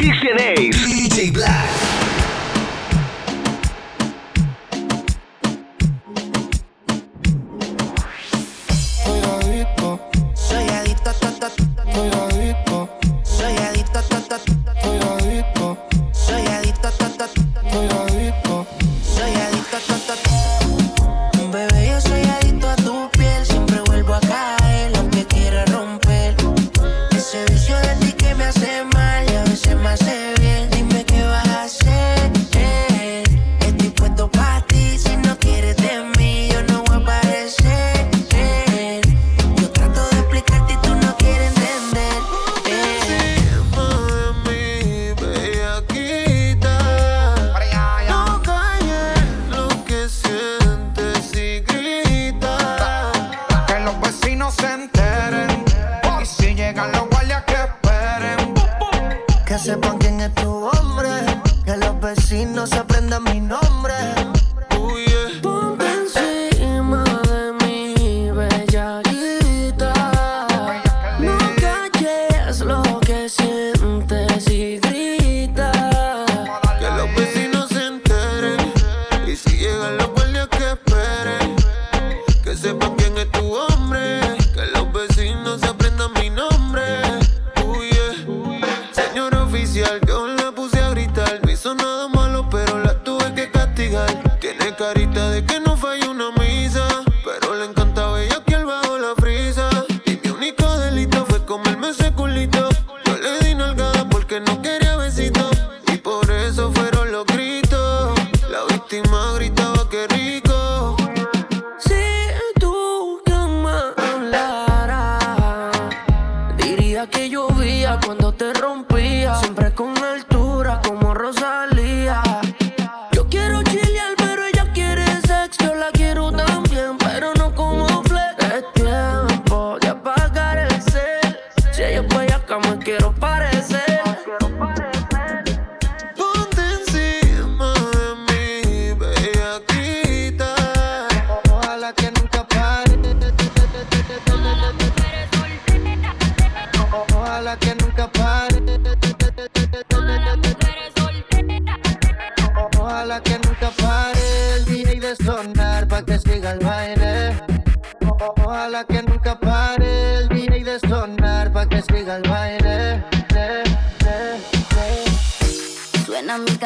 e.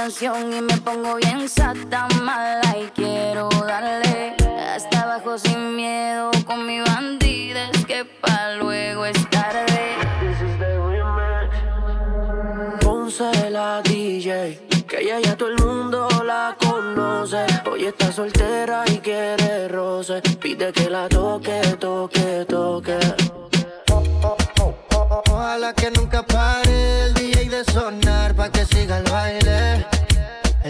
y me pongo bien sata mala y quiero darle hasta abajo sin miedo con mi bandida es que pa luego es tarde. Ponce la DJ, que ella ya todo el mundo la conoce. Hoy está soltera y quiere roce, pide que la toque, toque, toque.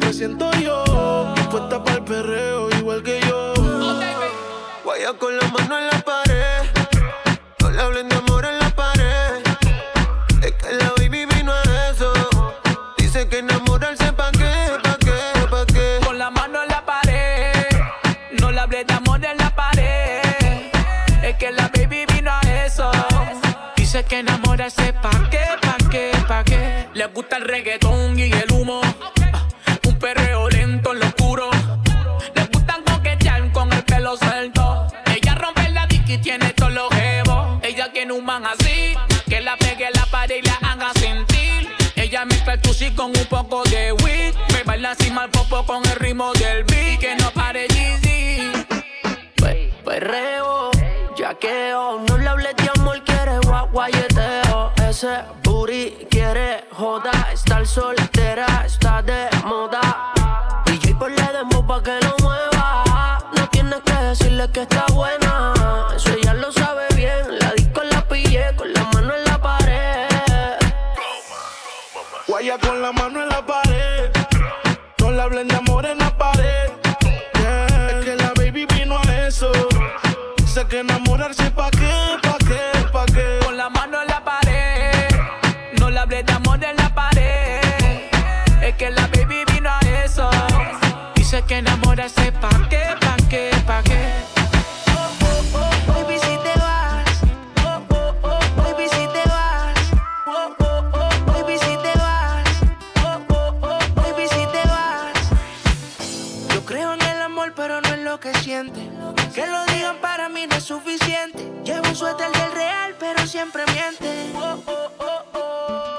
lo siento yo. Dispuesta para el perreo, igual que yo. Guaya con la mano en la pared. No le hablen de amor en la pared. Es que la baby vino a eso. Dice que enamorarse pa' qué, pa' qué, pa' qué. Con la mano en la pared. No le hables de amor en la pared. Es que la baby vino a eso. Dice que enamorarse pa' qué, pa' qué, pa' qué. Le gusta el reggaetón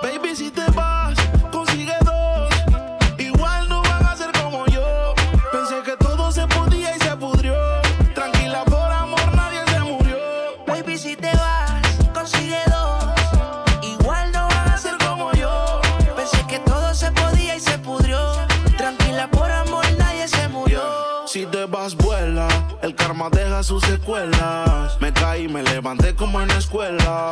Baby, si te vas, consigue dos. Igual no van a ser como yo. Pensé que todo se podía y se pudrió. Tranquila, por amor nadie se murió. Baby, si te vas, consigue dos. Igual no van a ser como yo. Pensé que todo se podía y se pudrió. Tranquila, por amor nadie se murió. Si te vas, vuela. El karma deja sus secuelas. Me caí, me levanté como en la escuela.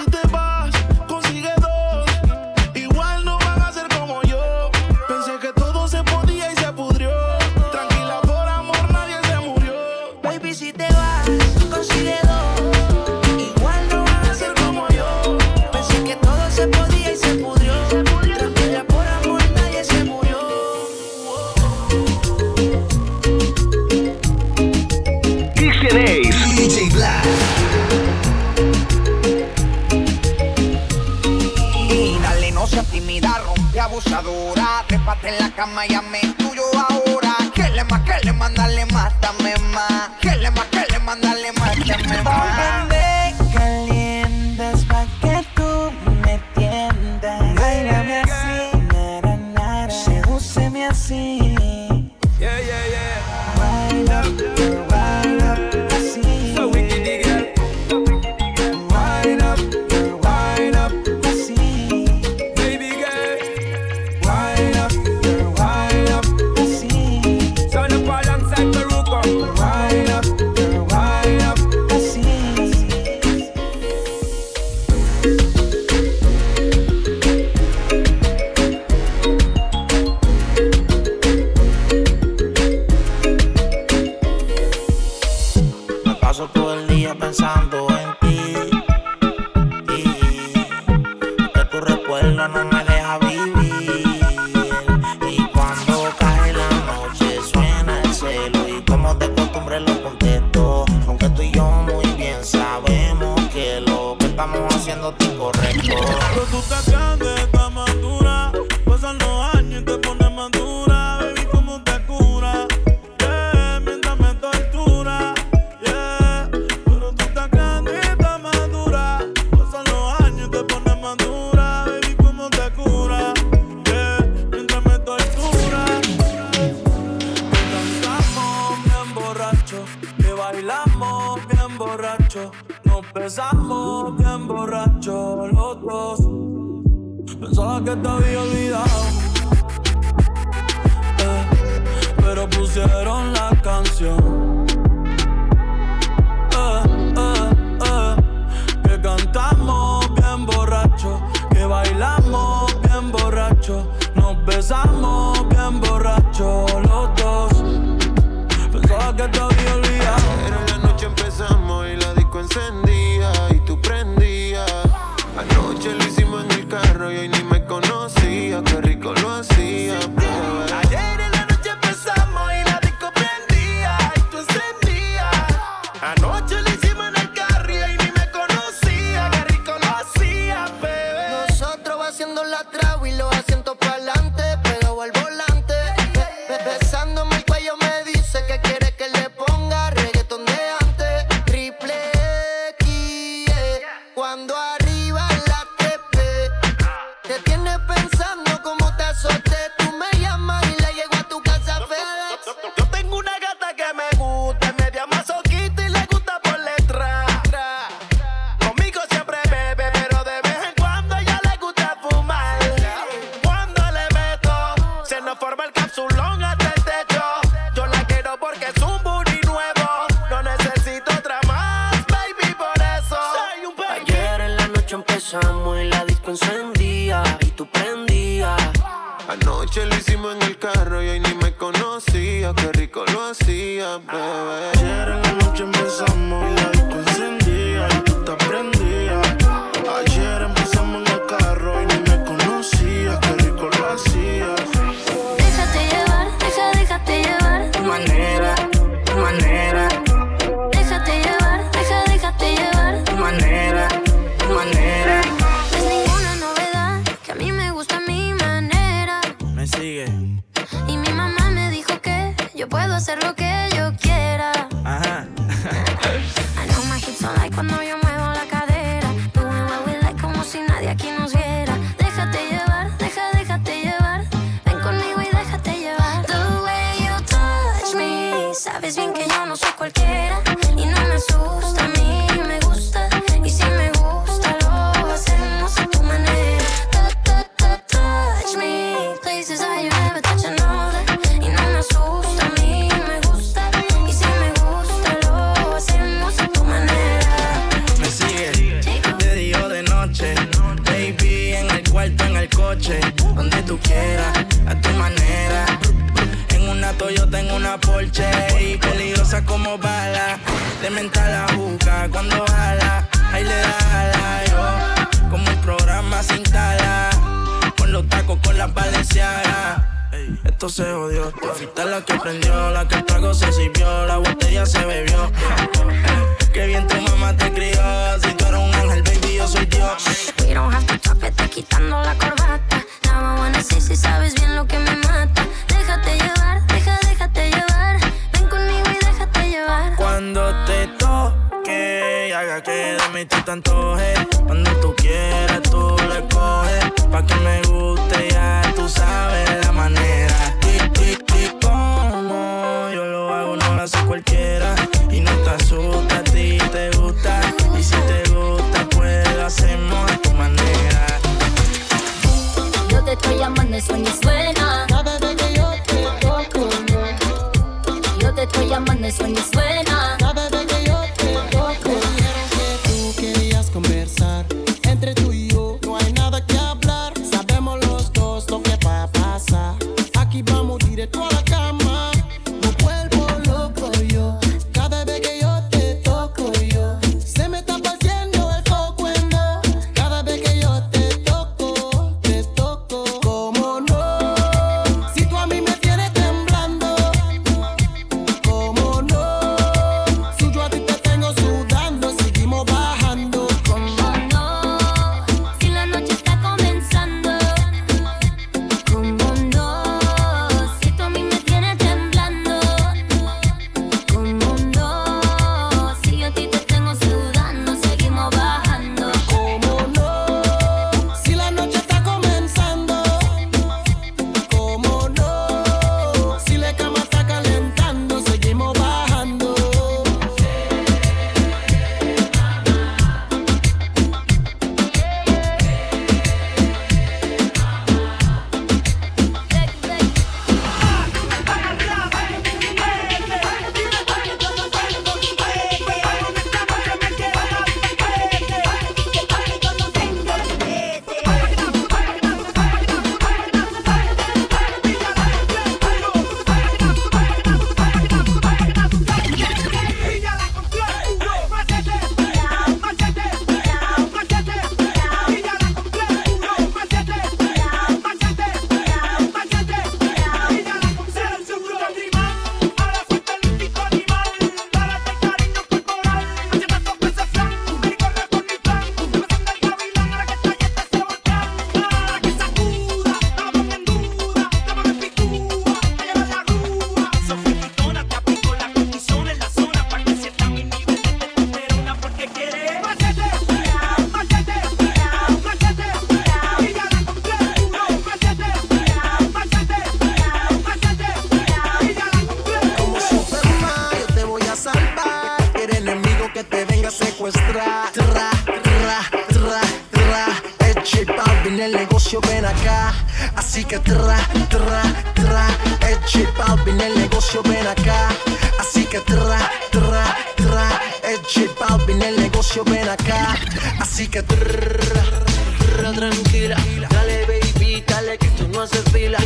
abusadora. Trépate en la cama y me buscando tu correcto. Pero tú estás grande Balvin el negocio, ven acá. Así que tra, tra, tranquila. Dale, baby, dale que tú no haces fila.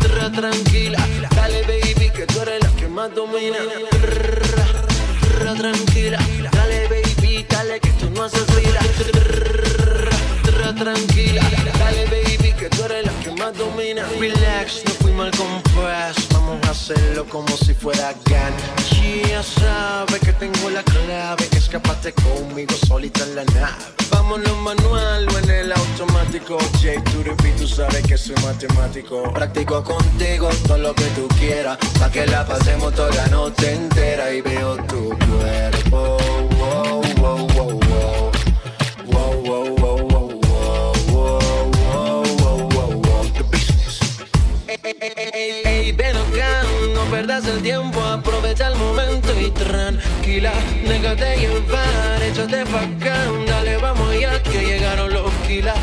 Tra, tranquila. Dale, baby, que tú eres la que más domina. Tra, tranquila. Dale, baby, dale que tú no haces fila. Tra, tranquila. Dale, baby, que tú eres la que más domina. Relax, no fuimos al compás. Hacerlo como si fuera GAN. Ya sabes que tengo la clave. Escapate conmigo solita en la nave. Vámonos manual o en el automático. J, tú tú sabes que soy matemático. Practico contigo todo lo que tú quieras. Pa' que la pasemos toda la noche entera. Y veo tu cuerpo. Wow, wow, wow, perdas el tiempo, aprovecha el momento y tranquila, déjate llevar, échate pa' acá, dale, vamos ya que llegaron los kilas.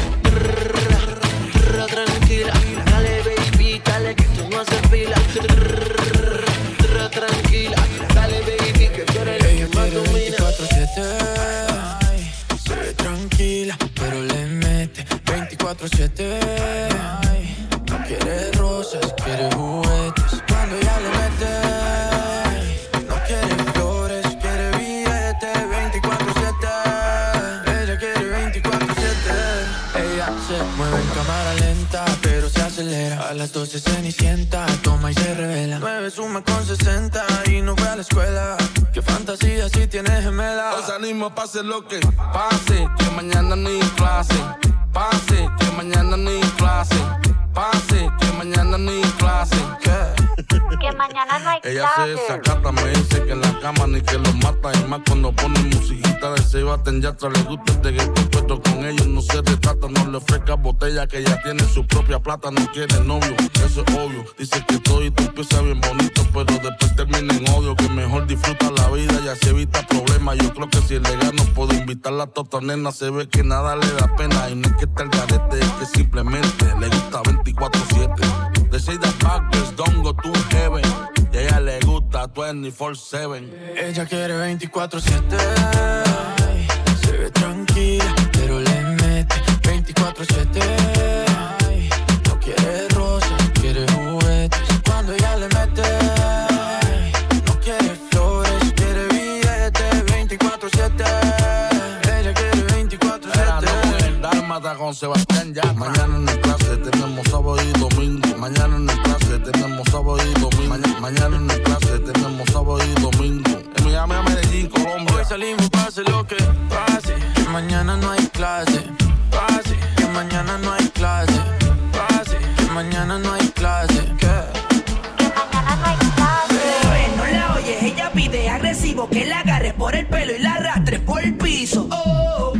Las 12 cenicienta Toma y se revela 9 suma con 60 Y no fue a la escuela Qué fantasía si tienes gemela Os animo, pase lo que pase, que mañana ni clase. Pase, que mañana ni clase. Pase, que mañana ni clase. Que mañana no hay Ella se desacata, me dice que en la cama ni que lo mata. Y más cuando pone musiquita de se baten ya. Le gusta el reggaetón, pero con ellos no se retrata. No le ofrezca botella que ya tiene su propia plata. No quiere novio, eso es obvio. Dice que todo y tú empieza bien bonito, pero después termina en odio. Que mejor disfruta la vida y así evita problemas. Yo creo que si es legal no puedo invitarla a tota nena. Se ve que nada le da pena. Y no es que esté el garete, es que simplemente le gusta 24-7. De Seida Backers, don't go to heaven. Y a ella le gusta 24-7. Ella quiere 24-7 ay, Se ve tranquila, pero le mete 24-7 ay, No quiere con Sebastián ya. Mañana en el clase tenemos sábado y domingo. Mañana en el clase tenemos sábado y domingo. Mañana, mañana en el clase tenemos sábado y domingo. En Miami a Medellín, Colombia. Hoy salimos, pase lo que pase Que mañana no hay clase Pase, que mañana no hay clase Pase, que mañana no hay clase ¿Qué? Bebé, no la oyes, ella pide agresivo que la agarres por el pelo y la arrastres por el piso. Oh, oh,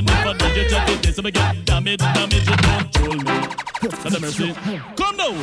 that never did you check again, you control me. That's a mercy. Come now.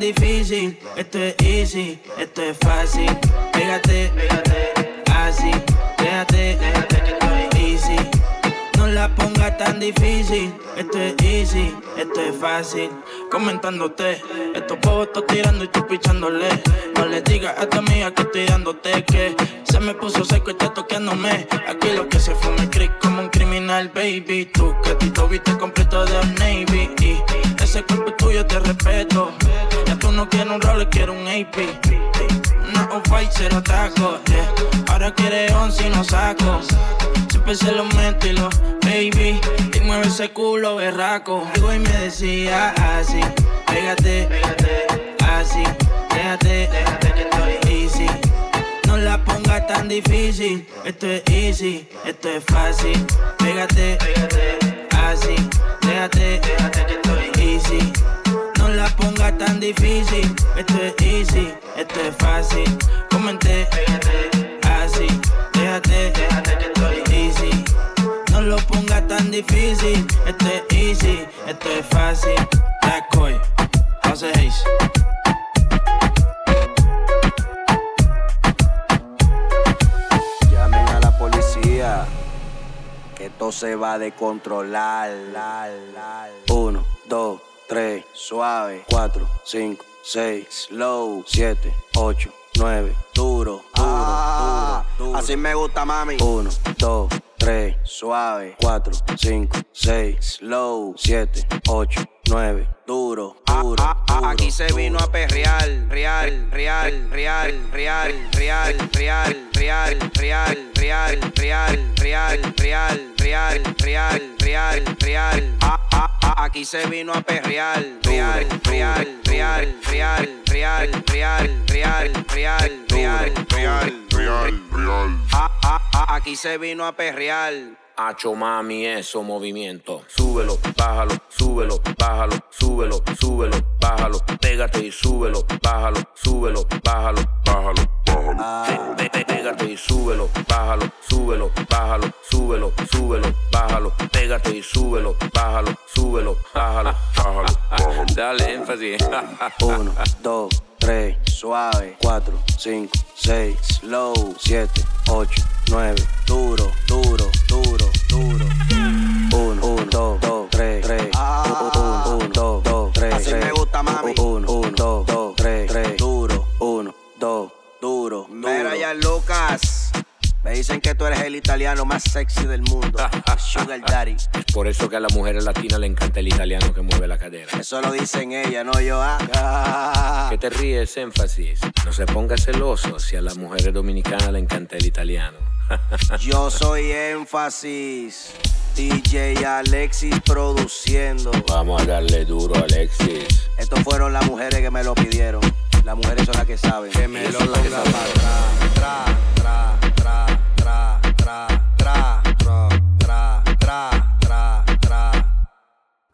Difícil. Esto es easy, esto es fácil. Pégate, así, déjate, easy. No la pongas tan difícil. Esto es easy, esto es fácil. Comentándote, estos pobres estoy tirando y tú pichándole. No le digas a tu amiga que estoy dándote que se me puso seco y está toqueándome. Aquí lo que se fue me creek como un criminal, baby. Tú que viste completo de Navy. Y ese cuerpo tuyo te respeto. Ya tú no quieres un rol, quiero un AP. Una off-white, cero taco. Yeah. Ahora quiere once y no saco. Siempre se lo meto y lo baby. Y mueve ese culo berraco. Digo y me decía así, pégate, así, déjate, easy. No la pongas tan difícil, esto es easy, esto es fácil. Pégate, así, déjate, easy. No la pongas tan difícil, esto es easy, esto es fácil. Comenté, así, déjate, easy. No lo pongas tan difícil, esto es easy, esto es fácil. Black Coy, Jose Hayes. Llamen esto se va de controlar. Uno, dos, tres, suave. Cuatro, cinco, seis, slow. Siete, ocho, nueve, duro, duro, duro, Así me gusta, mami. Uno, dos, tres, suave. Cuatro, cinco, seis, slow. Siete, ocho, nueve, duro, duro, duro. Aquí se vino a perrear, real, real, real, real, real, real, real, real, real, real, real, real, real, real, real, real. Aquí se vino a perrear, real, real, real, real, real, real, real, real, real, real, real, real. Aquí se vino a perrear. Hacho mami, eso movimiento. Súbelo, bájalo, súbelo, bájalo, súbelo, súbelo, bájalo. Pégate y súbelo, bájalo, súbelo, bájalo, bájalo, bájalo. Pe- Pégate y súbelo, bájalo, súbelo, bájalo, súbelo, súbelo, bájalo. Pégate y súbelo, bájalo, súbelo, bájalo, bájalo, bájalo. Dale énfasis. Uno, dos, 3, suave, 4, 5, 6, slow, 7, 8, 9, duro, duro, duro, duro. 1, 1, 2, 2, 3, 3, 1, 1, 2, 2, 3, 3. Así me gusta, mami. 1, 2, 3, 3, duro, 1, 2, duro. Mira ya, Lucas. Me dicen que tú eres el italiano más sexy del mundo. Sugar Daddy. Por eso que a las mujeres latinas le encanta el italiano que mueve la cadera. Eso lo dicen ella, no yo. Ah. ¿Qué te ríes, énfasis? No se ponga celoso si a las mujeres dominicanas le encanta el italiano. Yo soy énfasis. DJ Alexis produciendo. Vamos a darle duro, Alexis. Estos fueron las mujeres que me lo pidieron. Las mujeres son las que saben. Que me lo ponga para atrás tra, tra, tra, tra, tra, tra, tra.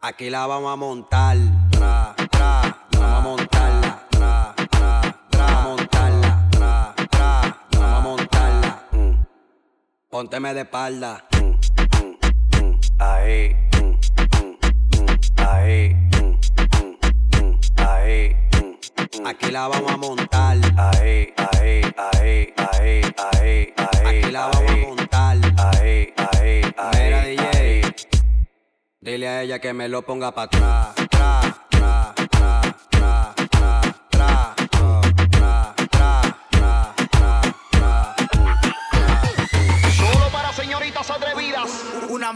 Aquí la vamos a montar, tra, tra, vamos a montarla, tra, tra, tra, vamos a montarla, tra, tra, vamos a montarla. Mm. Pónteme de espalda. Mm, mm, mm. Ahí, ahí, ahí. Mm. Aquí la vamos a montar. Ahí, ahí, ahí, ahí, ahí, ahí. Aquí la vamos a montar. Ahí, ahí, ahí. Mira, DJ. Dile a ella que me lo ponga para atrás. Tra, tra,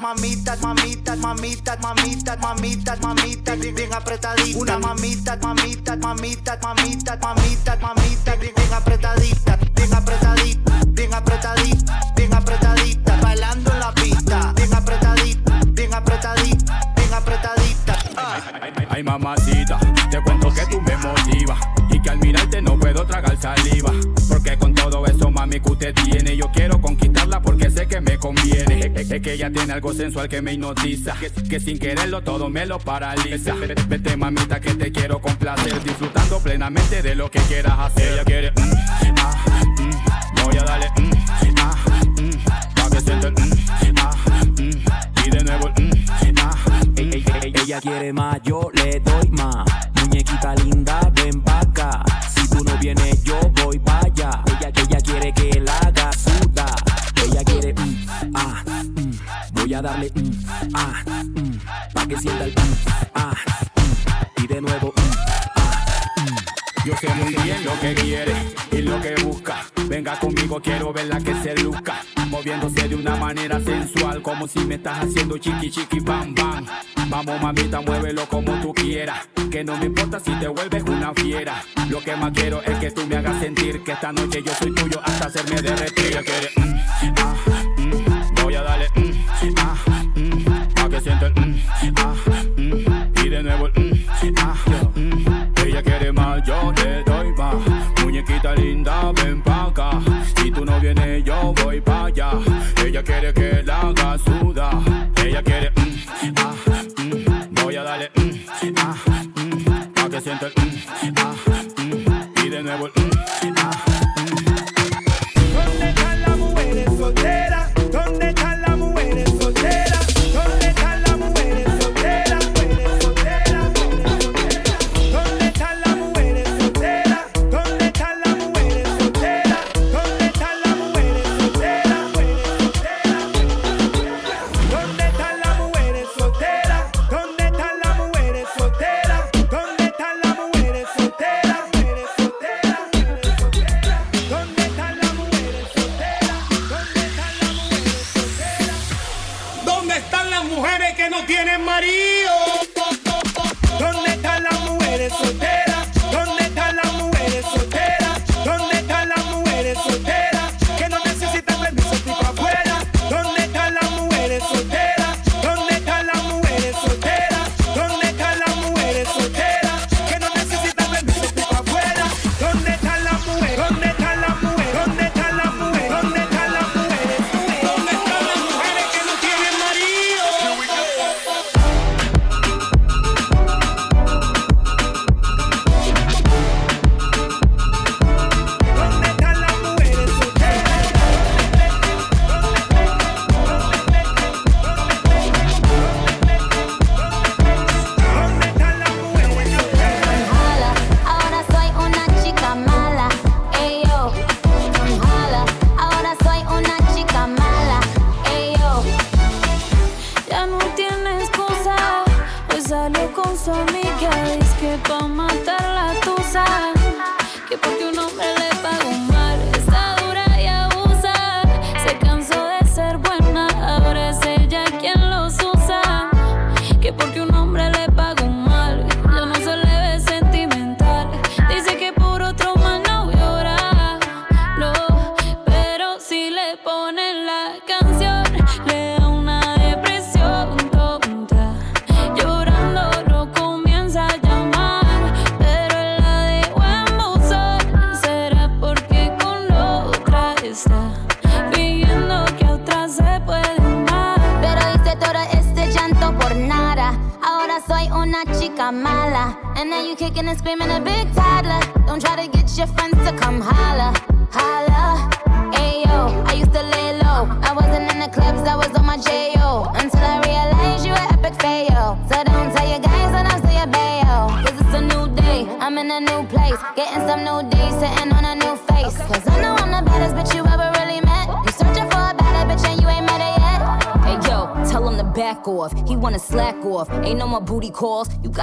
Una mamita, mamita, mamita, mamita, mamita, mamita, bien, bien apretadita. Una mamita, mamita, mamita, mamita, mamita, mamita, bien, bien apretadita, bien apretadita, bien apretadita, bien apretadita. Bailando en la pista, bien apretadita, bien apretadita, bien apretadita. Ay mamacita, te cuento que tú me motivas y que al mirarte no puedo tragar saliva. Porque con todo eso mami que usted tiene, yo quiero conquistarla porque sé que me conviene. Es, es que ella tiene algo sensual que me hipnotiza, que, que sin quererlo todo me lo paraliza. Vete mamita que te quiero complacer, disfrutando plenamente de lo que quieras hacer. Ella quiere, mm, ah, mm, voy a darle, mm, ah, mm, pa' que sienta el, mm, ah, mm, y de nuevo el, mm, ah, Ey, ey, ey, ella quiere más, yo le doy más. ah, mm, pa' que sienta el mm, ah, mm, y de nuevo, mm, ah, mm. Yo sé muy bien lo que quiere y lo que busca. Venga conmigo, quiero verla que se luzca. Moviéndose de una manera sensual, como si me estás haciendo chiqui chiqui bam bam. Vamos mamita, muévelo como tú quieras. Que no me importa si te vuelves una fiera. Lo que más quiero es que tú me hagas sentir que esta noche yo soy tuyo hasta hacerme derretir. Ella quiere, mm, ah, Mm, ah, mm. y de nuevo el mm, Ella quiere más, yo le doy más. Muñequita linda, ven pa' acá. Si tú no vienes, yo voy pa' allá. Ella quiere que la haga suda. Ella quiere ah, voy a darle ah, pa' que sienta el ah, y de nuevo el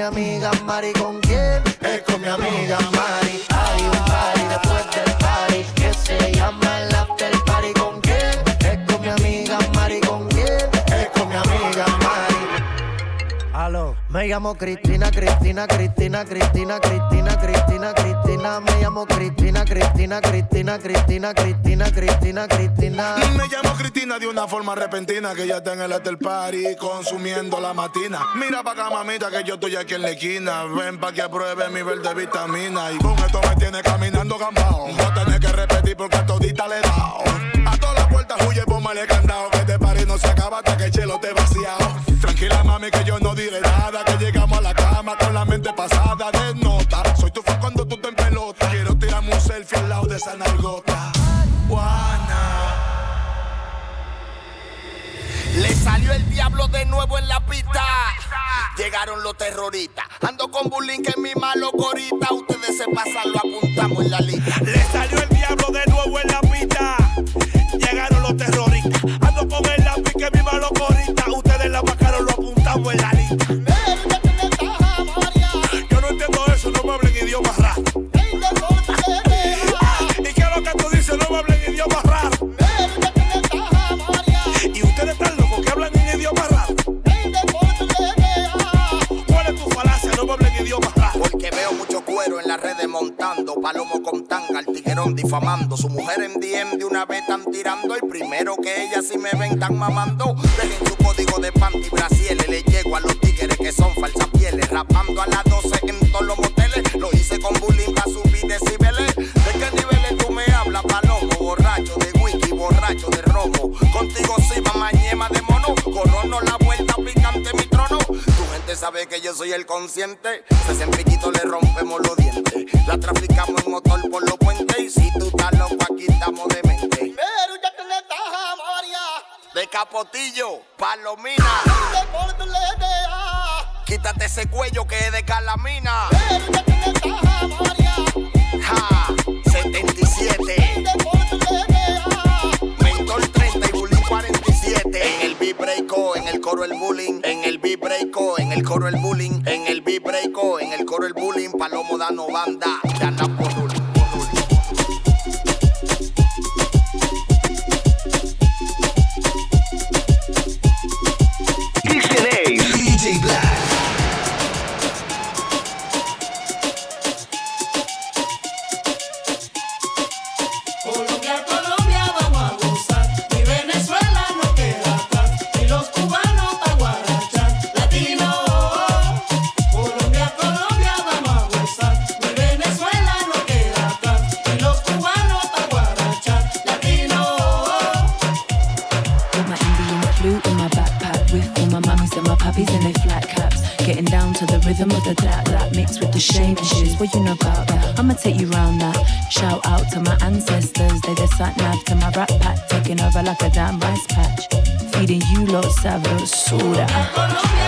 Mi amiga Mari. ¿Con quién? Es con mi amiga Mari. Me llamo Cristina, Cristina, Cristina, Cristina, Cristina, Cristina, Cristina. Me llamo Cristina, Cristina, Cristina, Cristina, Cristina, Cristina, Cristina. Me llamo Cristina de una forma repentina que ya está en el after party consumiendo la matina. Mira pa' acá, mamita, que yo estoy aquí en la esquina. Ven pa' que apruebe mi verde vitamina. Y con esto me tiene caminando gambao. No tenés que repetir porque a todita le he dado. A todas las puertas huye, póngale candado. Que este party no se acaba hasta que el chelo te vaciado. Tranquila, mami, que yo no diré nada. Que llegamos a la cama con la mente pasada de nota. Soy tu fan cuando tú te en pelota. Quiero tirarme un selfie al lado de esa nargota. Juana. Le salió el diablo de nuevo en la pista. Llegaron los terroristas. Ando con bullying que es mi malo corita. Ustedes se pasan, lo apuntamos en la lista. Le salió el diablo de nuevo en la pista. Terroristas. Ando con el lápiz que mi malo corita. Ustedes la vacaron, lo apuntamos en la lista. Yo no entiendo eso, no me hablen idiomas raros. Cuero en las redes montando. Palomo con tanga, el tiguerón difamando. Su mujer en DM de una vez están tirando. El primero que ella si me ven tan mamando. Dejen su código de panty brasieles. Le llego a los tigres que son falsas pieles. Rapando a las 12 en todos los moteles. Lo hice con bullying para subir decibeles. ¿De qué niveles tú me hablas, palomo? Borracho de whisky, borracho de romo. Contigo sí, mañema de mono. Corono la Sabe que yo soy el consciente. Se en piquito le rompemos los dientes. La traficamos en motor por los puentes. Y si tú estás loco, aquí estamos de mente. Pero ya le estás María. De capotillo, palomina. Quítate ese cuello que es de calamina. Ja, 77. Coro el bullying. En el beat breako, en el coro el bullying. En el beat breako, en el coro el bullying. Palomo dando banda. Like a damn rice patch. Feeding you lot sabrosura. Colombia,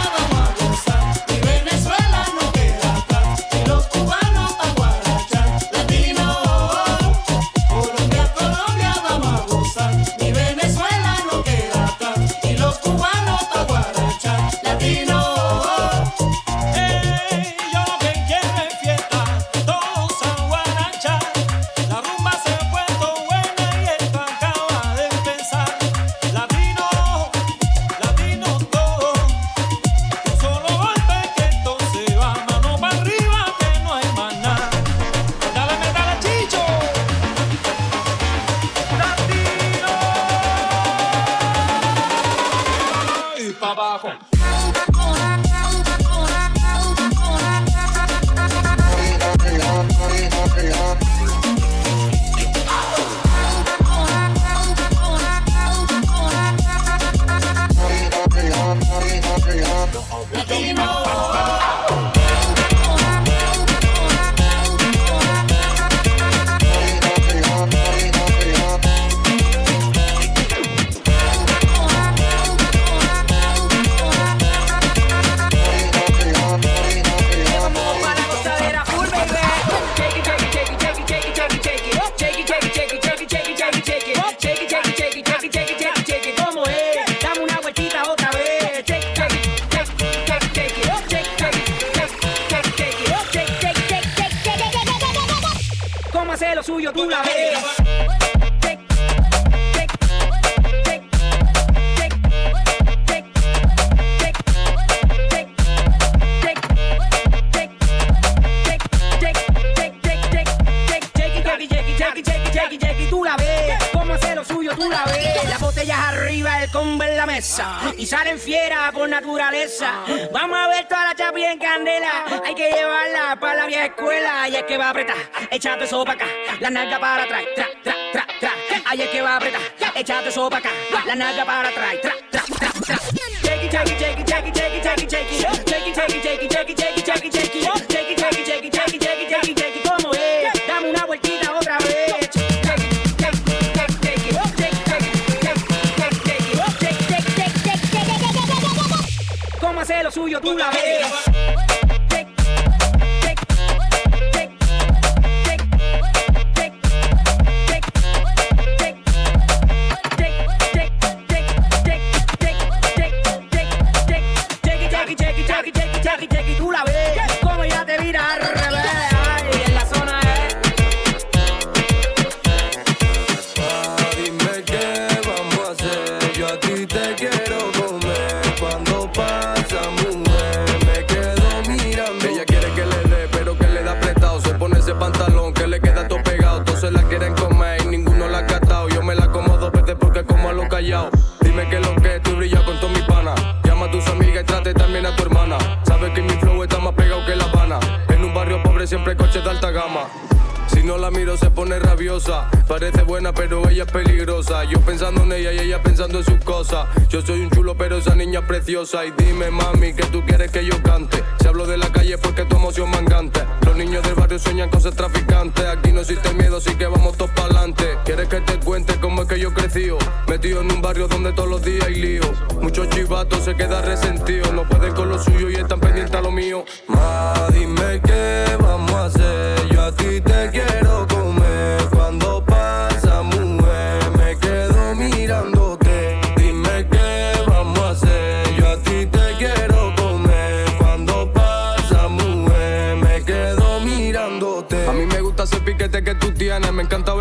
un chulo, pero esa niña es preciosa. Y dime, mami, que tú quieres que yo cante. Si hablo de la calle porque tu emoción me encanta. Los niños del barrio sueñan cosas traficantes. Aquí no existe miedo, así que vamos todos para adelante. ¿Quieres que te cuente cómo es que yo crecí? Oh, metido en un barrio donde todos los días hay lío. Muchos chivatos se quedan resentidos. No pueden con lo suyo y están pendientes a lo mío. Ma, dime qué vamos a hacer.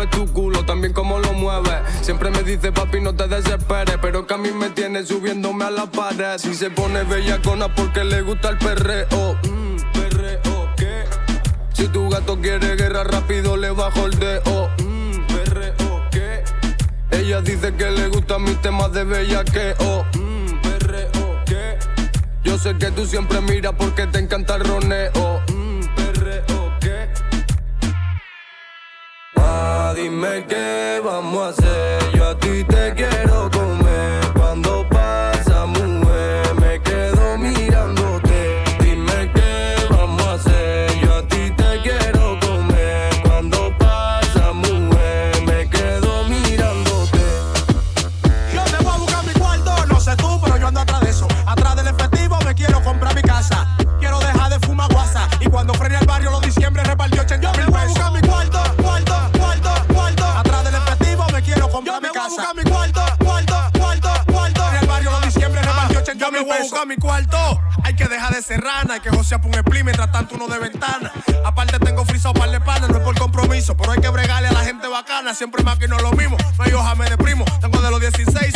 tu culo, también como lo mueves. Siempre me dice, papi, no te desesperes, pero que a mí me tiene subiéndome a la pared. Si se pone bellacona porque le gusta el perreo. Mm, perreo, ¿qué? Si tu gato quiere guerra rápido, le bajo el deo. Mm, perreo, ¿qué? Ella dice que le gustan mis temas de bellaqueo. Mm, perreo, ¿qué? Yo sé que tú siempre miras porque te encanta el roneo. dime qué vamos a hacer. Yo a ti te quiero rana. Y que José un split mientras tanto uno de ventana. Aparte tengo frisado par de panas, no es por compromiso. Pero hay que bregarle a la gente bacana. Siempre más que no lo mismo. No hay hoja, me deprimo. Tengo de los 16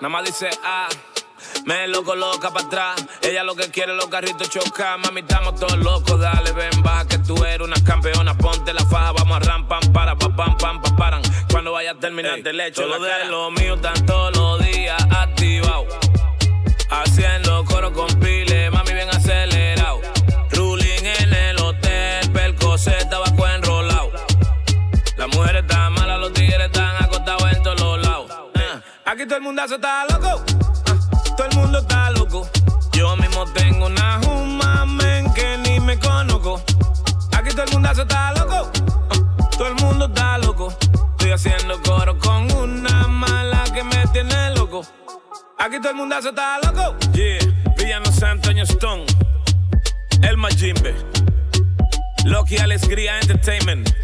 nada más dice ah. Me lo coloca para atrás. Ella lo que quiere, los carritos chocan. Mami, estamos todos locos. Dale, ven, baja que tú eres una campeona. Ponte la faja, vamos a ram, pam, para, pa, pam, pam, pa, paran. Cuando vaya a terminar de leche, lo de lo mío están todos los días activados. Haciendo coro con Está loco. Ah, Todo el mundo está loco. Yo mismo tengo una juma, men, que ni me conozco. Aquí todo el mundo se está loco. Ah, Todo el mundo está loco. Estoy haciendo coro con una mala que me tiene loco. Aquí todo el mundo se está loco. Yeah, Villano San Antonio Stone. El Majimbe. Loki Alex Gria Entertainment.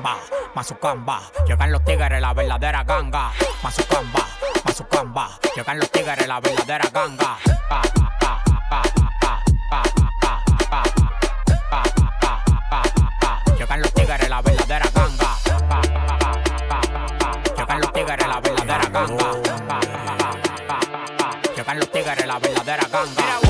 Mazucamba, Mazucamba, llegan los tigres, la verdadera ganga. Mazucamba, Mazucamba, llegan los tigres, la verdadera ganga. Pa. Llegan los tigres, la verdadera ganga. Llegan los tigres, la verdadera ganga. Llegan los tigres, la verdadera ganga.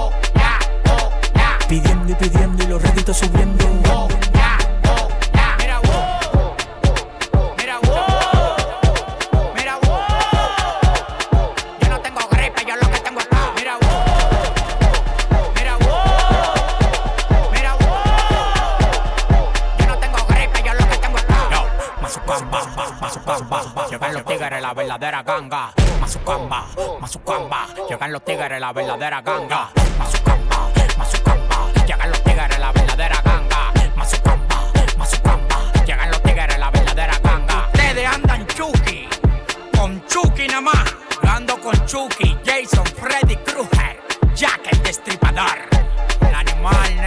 Pidiendo y pidiendo y los réditos subiendo. Mira. Yo no tengo gripe, yo lo que tengo es. Mira. Mira. Mira. Yo no tengo gripe, yo lo que tengo es paz. Yo, Mazucamba, Mazucamba. Llegan los tigres, la verdadera ganga. Mazucamba, Mazucamba. Llegan los tigres, la verdadera ganga. Mazucamba. La verdadera ganga. Mazucamba, Mazucamba. Llegan los tigres, la verdadera ganga. Ustedes andan Chucky, con Chucky nada más. Yo con Chucky, Jason, Freddy Krueger, Jack el Destripador. El animal,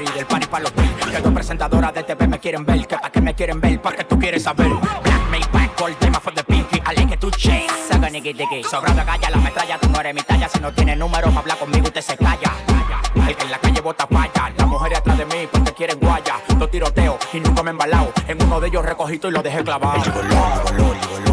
party, del party pa' los. Que dos presentadoras de TV me quieren ver, que pa' qué me quieren ver, pa' que tú quieres saber. Black Maybach, gold, tema for the pinky, I like it chase. Saga nigga diggy. Sobrado galla, la metralla, tú no eres mi talla. Si no tienes número pa' hablar conmigo, usted se calla. El que en la calle bota falla, las mujeres atrás de mí pues porque quieren guaya. Dos tiroteos y nunca me he embalado. En uno de ellos recogí y lo dejé clavado. El gigoló, gigoló, gigoló.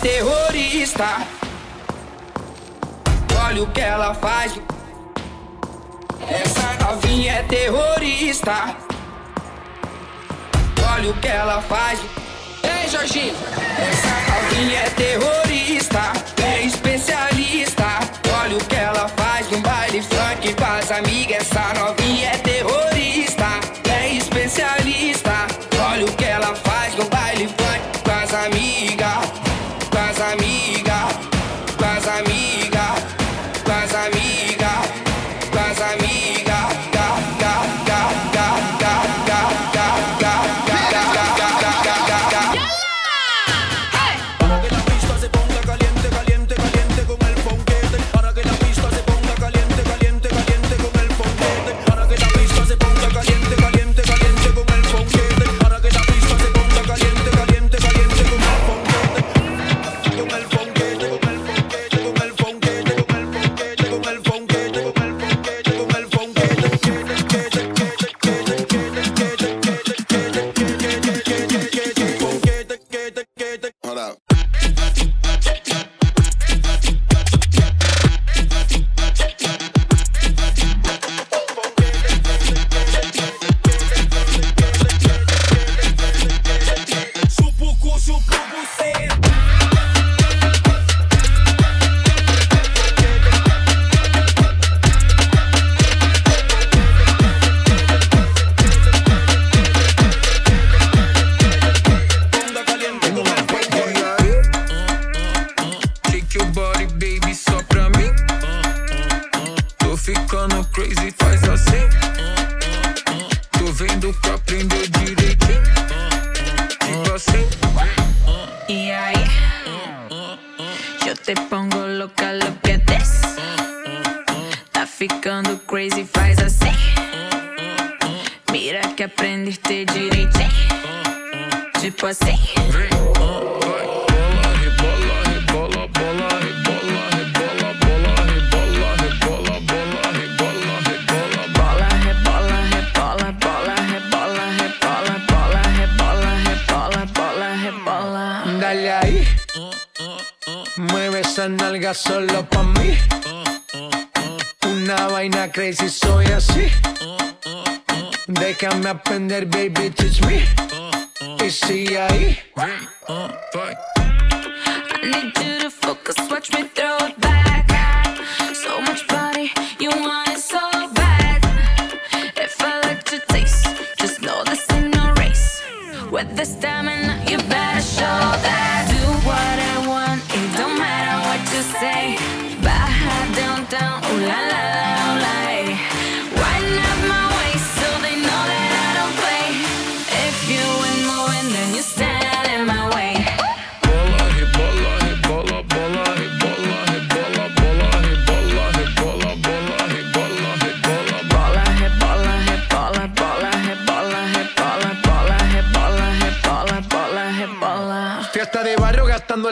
terrorista. Olha o que ela faz. Essa novinha é terrorista. Olha o que ela faz. Ei, Jorginho. Essa novinha é terrorista. Nalga solo pa' mí. Una vaina crazy, soy así. Déjame aprender, baby, teach me. Y sigue ahí. Uh, I need you to focus, watch me throw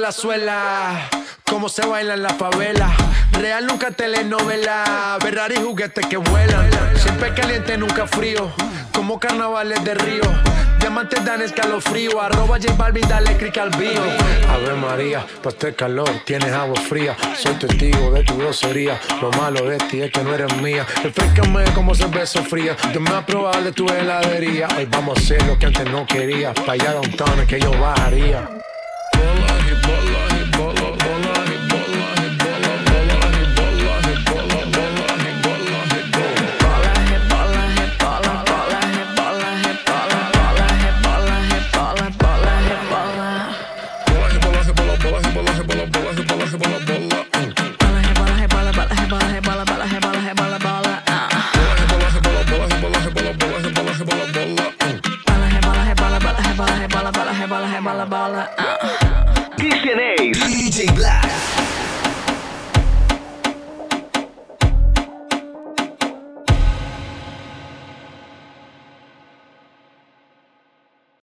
la suela. Cómo se baila en la favela. Real nunca telenovela. Ferrari juguetes que vuelan. Siempre caliente, nunca frío. Como carnavales de río. Diamantes dan escalofrío. Arroba J Balvin, dale click al bio. Ave María, pa' este calor tienes agua fría. Soy testigo de tu grosería. Lo malo de ti es que no eres mía. Refrescame como cerveza fría. Yo me a probar de tu heladería. Hoy vamos a hacer lo que antes no quería. Pa' allá downtown es que yo bajaría.